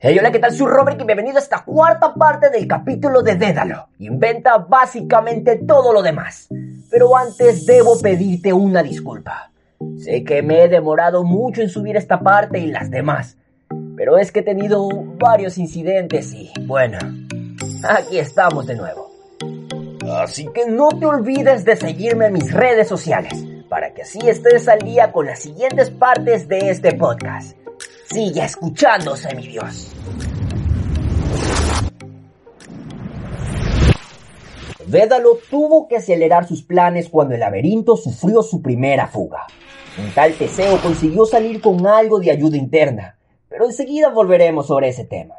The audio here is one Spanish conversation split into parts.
Hey, hola, ¿qué tal? Soy Robert y bienvenido a esta cuarta parte del capítulo de Dédalo. Inventa básicamente todo lo demás. Pero antes debo pedirte una disculpa. Sé que me he demorado mucho en subir esta parte y las demás. Pero es que he tenido varios incidentes y, bueno, aquí estamos de nuevo. Así que no te olvides de seguirme en mis redes sociales para que así estés al día con las siguientes partes de este podcast. Sigue escuchándose, mi Dios. Védalo tuvo que acelerar sus planes cuando el laberinto sufrió su primera fuga. Un tal Teseo consiguió salir con algo de ayuda interna, pero enseguida volveremos sobre ese tema.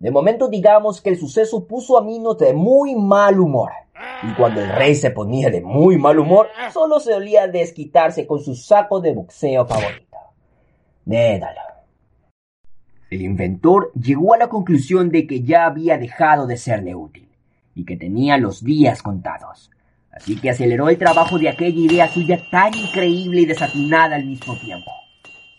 De momento digamos que el suceso puso a Minos de muy mal humor, y cuando el rey se ponía de muy mal humor, solo se olía desquitarse con su saco de boxeo favorito. Dédalo. El inventor llegó a la conclusión de que ya había dejado de serle útil y que tenía los días contados. Así que aceleró el trabajo de aquella idea suya tan increíble y desatinada al mismo tiempo.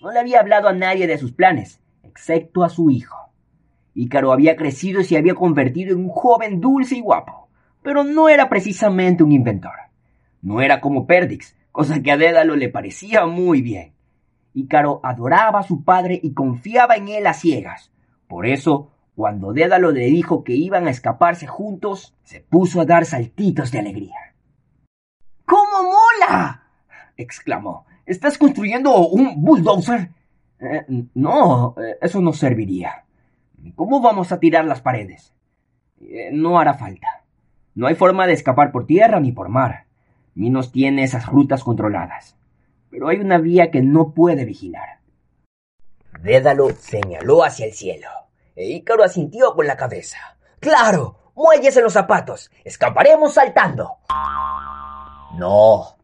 No le había hablado a nadie de sus planes, excepto a su hijo. Ícaro había crecido y se había convertido en un joven dulce y guapo, pero no era precisamente un inventor. No era como Perdix, cosa que a Dédalo le parecía muy bien. Ícaro adoraba a su padre y confiaba en él a ciegas. Por eso, cuando Dédalo le dijo que iban a escaparse juntos, se puso a dar saltitos de alegría. ¿Cómo mola? exclamó. ¿Estás construyendo un bulldozer? Eh, no, eh, eso no serviría. ¿Cómo vamos a tirar las paredes? Eh, no hará falta. No hay forma de escapar por tierra ni por mar. Minos tiene esas rutas controladas pero hay una vía que no puede vigilar. Dédalo señaló hacia el cielo, e Ícaro asintió con la cabeza. ¡Claro! ¡Muelles los zapatos! ¡Escaparemos saltando! No.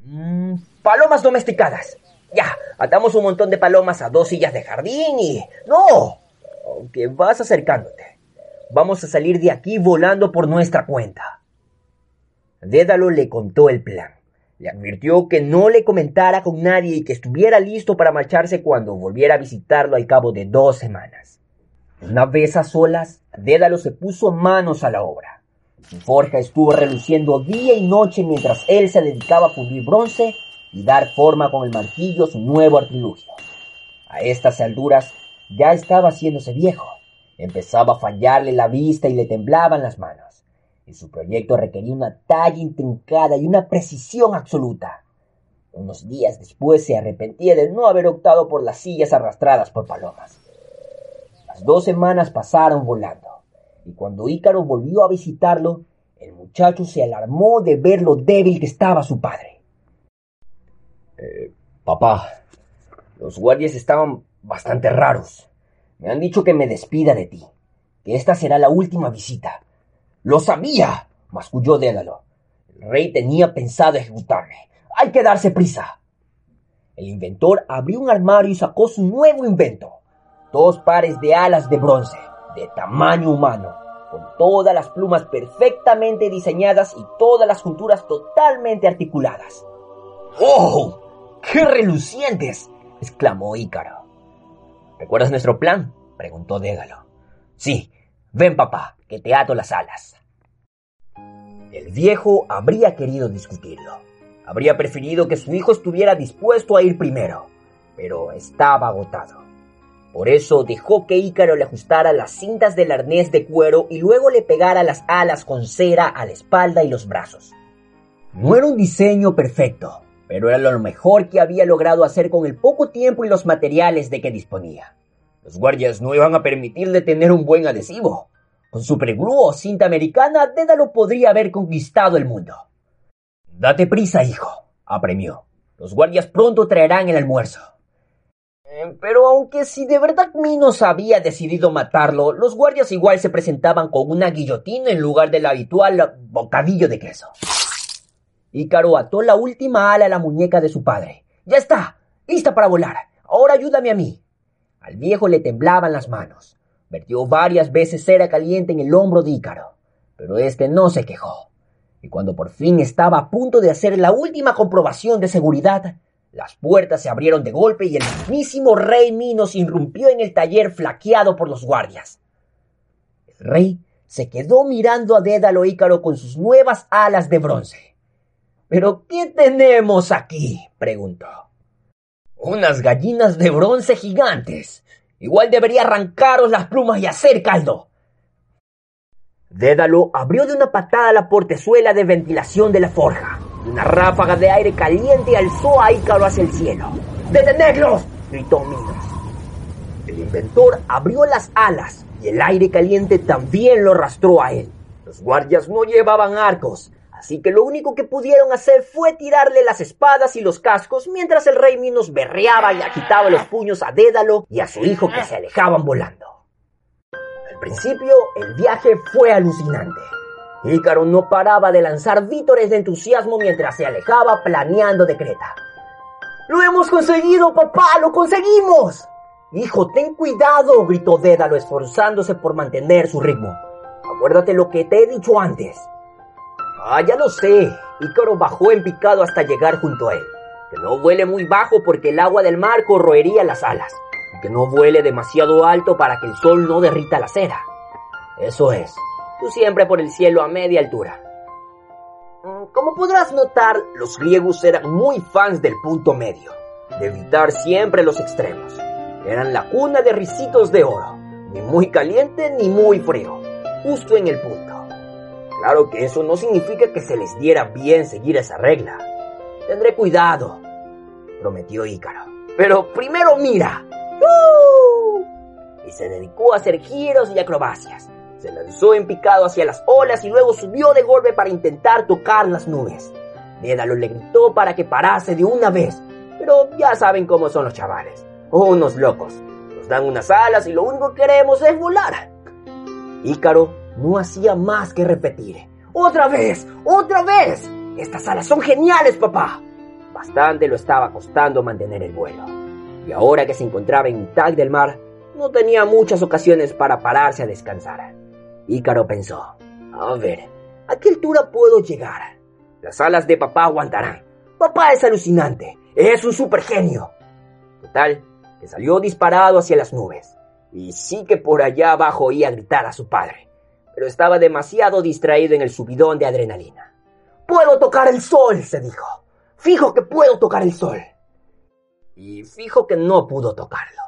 Mm, palomas domesticadas. Ya, atamos un montón de palomas a dos sillas de jardín y... ¡No! Aunque vas acercándote. Vamos a salir de aquí volando por nuestra cuenta. Dédalo le contó el plan. Le advirtió que no le comentara con nadie y que estuviera listo para marcharse cuando volviera a visitarlo al cabo de dos semanas. Una vez a solas, Dédalo se puso manos a la obra. Su forja estuvo reluciendo día y noche mientras él se dedicaba a fundir bronce y dar forma con el martillo su nuevo artilugio. A estas alturas ya estaba haciéndose viejo. Empezaba a fallarle la vista y le temblaban las manos y su proyecto requería una talla intrincada y una precisión absoluta. Unos días después se arrepentía de no haber optado por las sillas arrastradas por palomas. Las dos semanas pasaron volando, y cuando Ícaro volvió a visitarlo, el muchacho se alarmó de ver lo débil que estaba su padre. Eh, papá, los guardias estaban bastante raros. Me han dicho que me despida de ti, que esta será la última visita. Lo sabía, masculló Dédalo. El rey tenía pensado ejecutarme. Hay que darse prisa. El inventor abrió un armario y sacó su nuevo invento. Dos pares de alas de bronce, de tamaño humano, con todas las plumas perfectamente diseñadas y todas las junturas totalmente articuladas. ¡Oh! ¡Qué relucientes! exclamó Ícaro. ¿Recuerdas nuestro plan? preguntó Dédalo. Sí, ven papá, que te ato las alas. El viejo habría querido discutirlo. Habría preferido que su hijo estuviera dispuesto a ir primero, pero estaba agotado. Por eso dejó que Ícaro le ajustara las cintas del arnés de cuero y luego le pegara las alas con cera a la espalda y los brazos. No era un diseño perfecto, pero era lo mejor que había logrado hacer con el poco tiempo y los materiales de que disponía. Los guardias no iban a permitirle tener un buen adhesivo. Con superglue o cinta americana, Dédalo podría haber conquistado el mundo. Date prisa, hijo, apremió. Los guardias pronto traerán el almuerzo. Eh, pero aunque si de verdad Minos había decidido matarlo, los guardias igual se presentaban con una guillotina en lugar del habitual bocadillo de queso. Ícaro ató la última ala a la muñeca de su padre. ¡Ya está! ¡Lista para volar! Ahora ayúdame a mí. Al viejo le temblaban las manos. Vertió varias veces cera caliente en el hombro de Ícaro, pero este no se quejó. Y cuando por fin estaba a punto de hacer la última comprobación de seguridad, las puertas se abrieron de golpe y el mismísimo rey Minos irrumpió en el taller flaqueado por los guardias. El rey se quedó mirando a Dédalo Ícaro con sus nuevas alas de bronce. ¿Pero qué tenemos aquí? preguntó. Unas gallinas de bronce gigantes. Igual debería arrancaros las plumas y hacer caldo. Dédalo abrió de una patada la portezuela de ventilación de la forja. Una ráfaga de aire caliente alzó a Ícaro hacia el cielo. ¡Detenedlos! gritó Minos. El inventor abrió las alas y el aire caliente también lo arrastró a él. Los guardias no llevaban arcos, Así que lo único que pudieron hacer fue tirarle las espadas y los cascos mientras el rey Minos berreaba y agitaba los puños a Dédalo y a su hijo que se alejaban volando. Al principio, el viaje fue alucinante. Ícaro no paraba de lanzar vítores de entusiasmo mientras se alejaba planeando de Creta. ¡Lo hemos conseguido, papá! ¡Lo conseguimos! Hijo, ten cuidado, gritó Dédalo esforzándose por mantener su ritmo. Acuérdate lo que te he dicho antes. Ah, ya lo sé. Ícaro bajó en picado hasta llegar junto a él. Que no vuele muy bajo porque el agua del mar corroería las alas. Y que no vuele demasiado alto para que el sol no derrita la cera. Eso es. Tú siempre por el cielo a media altura. Mm, como podrás notar, los griegos eran muy fans del punto medio, de evitar siempre los extremos. Eran la cuna de risitos de oro, ni muy caliente ni muy frío, justo en el punto. Claro que eso no significa que se les diera bien seguir esa regla. Tendré cuidado, prometió Ícaro. Pero primero mira. Y se dedicó a hacer giros y acrobacias. Se lanzó en picado hacia las olas y luego subió de golpe para intentar tocar las nubes. Dédalo le gritó para que parase de una vez, pero ya saben cómo son los chavales. Unos locos. Nos dan unas alas y lo único que queremos es volar. Ícaro no hacía más que repetir. ¡Otra vez! ¡Otra vez! Estas alas son geniales, papá. Bastante lo estaba costando mantener el vuelo. Y ahora que se encontraba en mitad del mar, no tenía muchas ocasiones para pararse a descansar. Ícaro pensó, a ver, ¿a qué altura puedo llegar? Las alas de papá aguantarán. Papá es alucinante, es un super genio. Total, que salió disparado hacia las nubes. Y sí que por allá abajo oía gritar a su padre pero estaba demasiado distraído en el subidón de adrenalina. Puedo tocar el sol, se dijo. Fijo que puedo tocar el sol. Y fijo que no pudo tocarlo.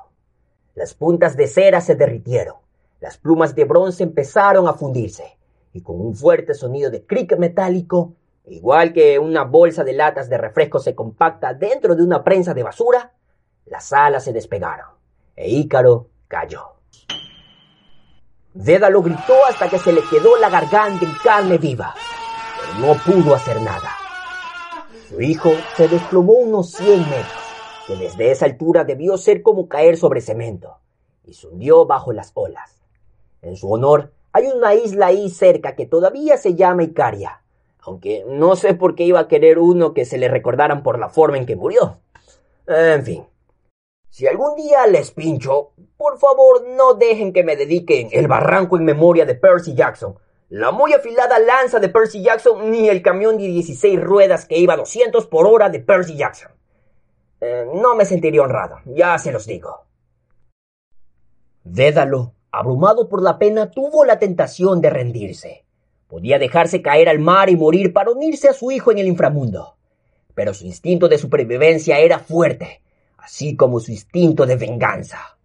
Las puntas de cera se derritieron, las plumas de bronce empezaron a fundirse, y con un fuerte sonido de cric metálico, igual que una bolsa de latas de refresco se compacta dentro de una prensa de basura, las alas se despegaron, e Ícaro cayó. Dédalo gritó hasta que se le quedó la garganta en carne viva, pero no pudo hacer nada. Su hijo se desplomó unos 100 metros, que desde esa altura debió ser como caer sobre cemento, y se bajo las olas. En su honor, hay una isla ahí cerca que todavía se llama Icaria, aunque no sé por qué iba a querer uno que se le recordaran por la forma en que murió. En fin, si algún día les pincho, por favor no dejen que me dediquen el barranco en memoria de Percy Jackson, la muy afilada lanza de Percy Jackson, ni el camión de 16 ruedas que iba a 200 por hora de Percy Jackson. Eh, no me sentiría honrado, ya se los digo. Dédalo, abrumado por la pena, tuvo la tentación de rendirse. Podía dejarse caer al mar y morir para unirse a su hijo en el inframundo. Pero su instinto de supervivencia era fuerte así como su instinto de venganza.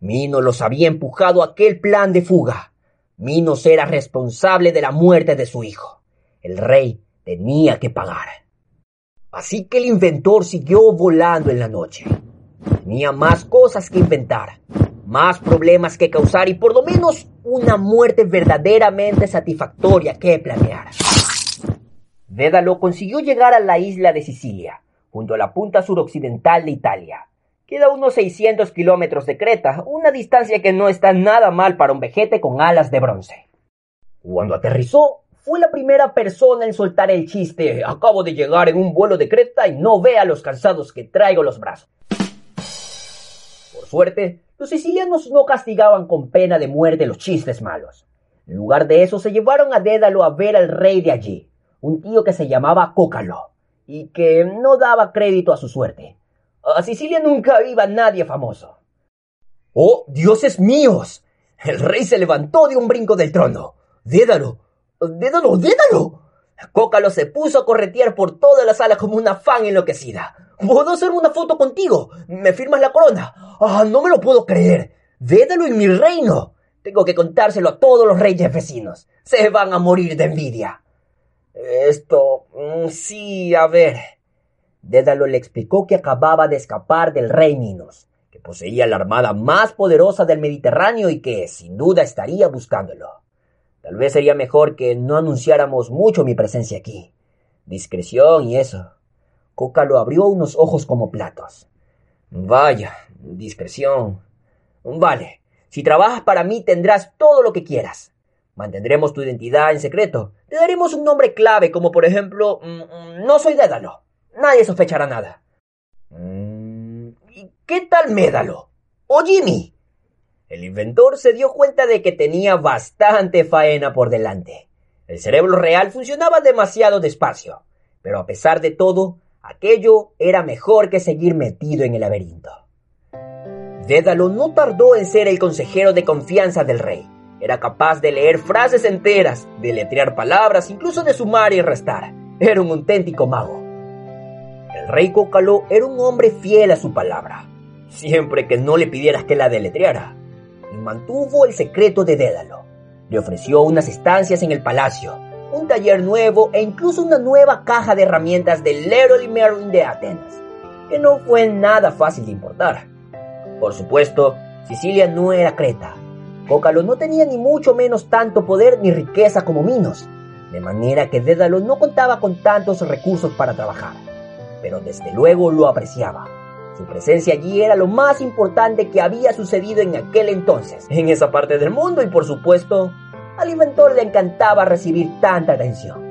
Minos los había empujado a aquel plan de fuga. Minos era responsable de la muerte de su hijo. El rey tenía que pagar. Así que el inventor siguió volando en la noche. Tenía más cosas que inventar, más problemas que causar y por lo menos una muerte verdaderamente satisfactoria que planear. Dédalo consiguió llegar a la isla de Sicilia, junto a la punta suroccidental de Italia, Queda unos 600 kilómetros de Creta, una distancia que no está nada mal para un vejete con alas de bronce. Cuando aterrizó, fue la primera persona en soltar el chiste. Acabo de llegar en un vuelo de Creta y no vea los cansados que traigo los brazos. Por suerte, los sicilianos no castigaban con pena de muerte los chistes malos. En lugar de eso, se llevaron a Dédalo a ver al rey de allí, un tío que se llamaba Cócalo, y que no daba crédito a su suerte. A Sicilia nunca iba nadie famoso. ¡Oh, dioses míos! El rey se levantó de un brinco del trono. ¡Dédalo! ¡Dédalo! ¡Dédalo! Cócalo se puso a corretear por toda la sala como una fan enloquecida. ¿Puedo hacer una foto contigo? ¿Me firmas la corona? ¡Ah, no me lo puedo creer! ¡Dédalo en mi reino! Tengo que contárselo a todos los reyes vecinos. Se van a morir de envidia. Esto... Mm, sí, a ver. Dédalo le explicó que acababa de escapar del rey Minos, que poseía la armada más poderosa del Mediterráneo y que sin duda estaría buscándolo. Tal vez sería mejor que no anunciáramos mucho mi presencia aquí. Discreción y eso. Cócalo abrió unos ojos como platos. Vaya, discreción. Vale, si trabajas para mí tendrás todo lo que quieras. Mantendremos tu identidad en secreto. Te daremos un nombre clave como por ejemplo, mm, mm, no soy Dédalo. Nadie sospechará nada. Mm, ¿Y qué tal Médalo? ¿O Jimmy? El inventor se dio cuenta de que tenía bastante faena por delante. El cerebro real funcionaba demasiado despacio, pero a pesar de todo, aquello era mejor que seguir metido en el laberinto. Dédalo no tardó en ser el consejero de confianza del rey. Era capaz de leer frases enteras, de letrear palabras, incluso de sumar y restar. Era un auténtico mago. El rey Cócalo era un hombre fiel a su palabra, siempre que no le pidieras que la deletreara, y mantuvo el secreto de Dédalo. Le ofreció unas estancias en el palacio, un taller nuevo e incluso una nueva caja de herramientas del Leroy Merlin de Atenas, que no fue nada fácil de importar. Por supuesto, Sicilia no era Creta. Cócalo no tenía ni mucho menos tanto poder ni riqueza como Minos, de manera que Dédalo no contaba con tantos recursos para trabajar pero desde luego lo apreciaba. Su presencia allí era lo más importante que había sucedido en aquel entonces, en esa parte del mundo y por supuesto, al inventor le encantaba recibir tanta atención.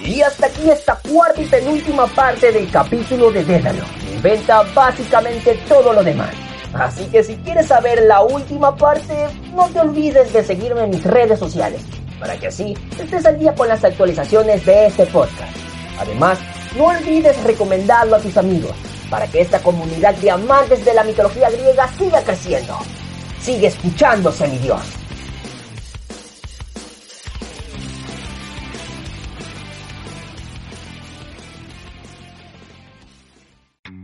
Y hasta aquí esta cuarta y penúltima parte del capítulo de Dédalo. Inventa básicamente todo lo demás. Así que si quieres saber la última parte, no te olvides de seguirme en mis redes sociales para que así estés al día con las actualizaciones de este podcast. Además, no olvides recomendarlo a tus amigos para que esta comunidad de amantes de la mitología griega siga creciendo. Sigue escuchándose, mi Dios.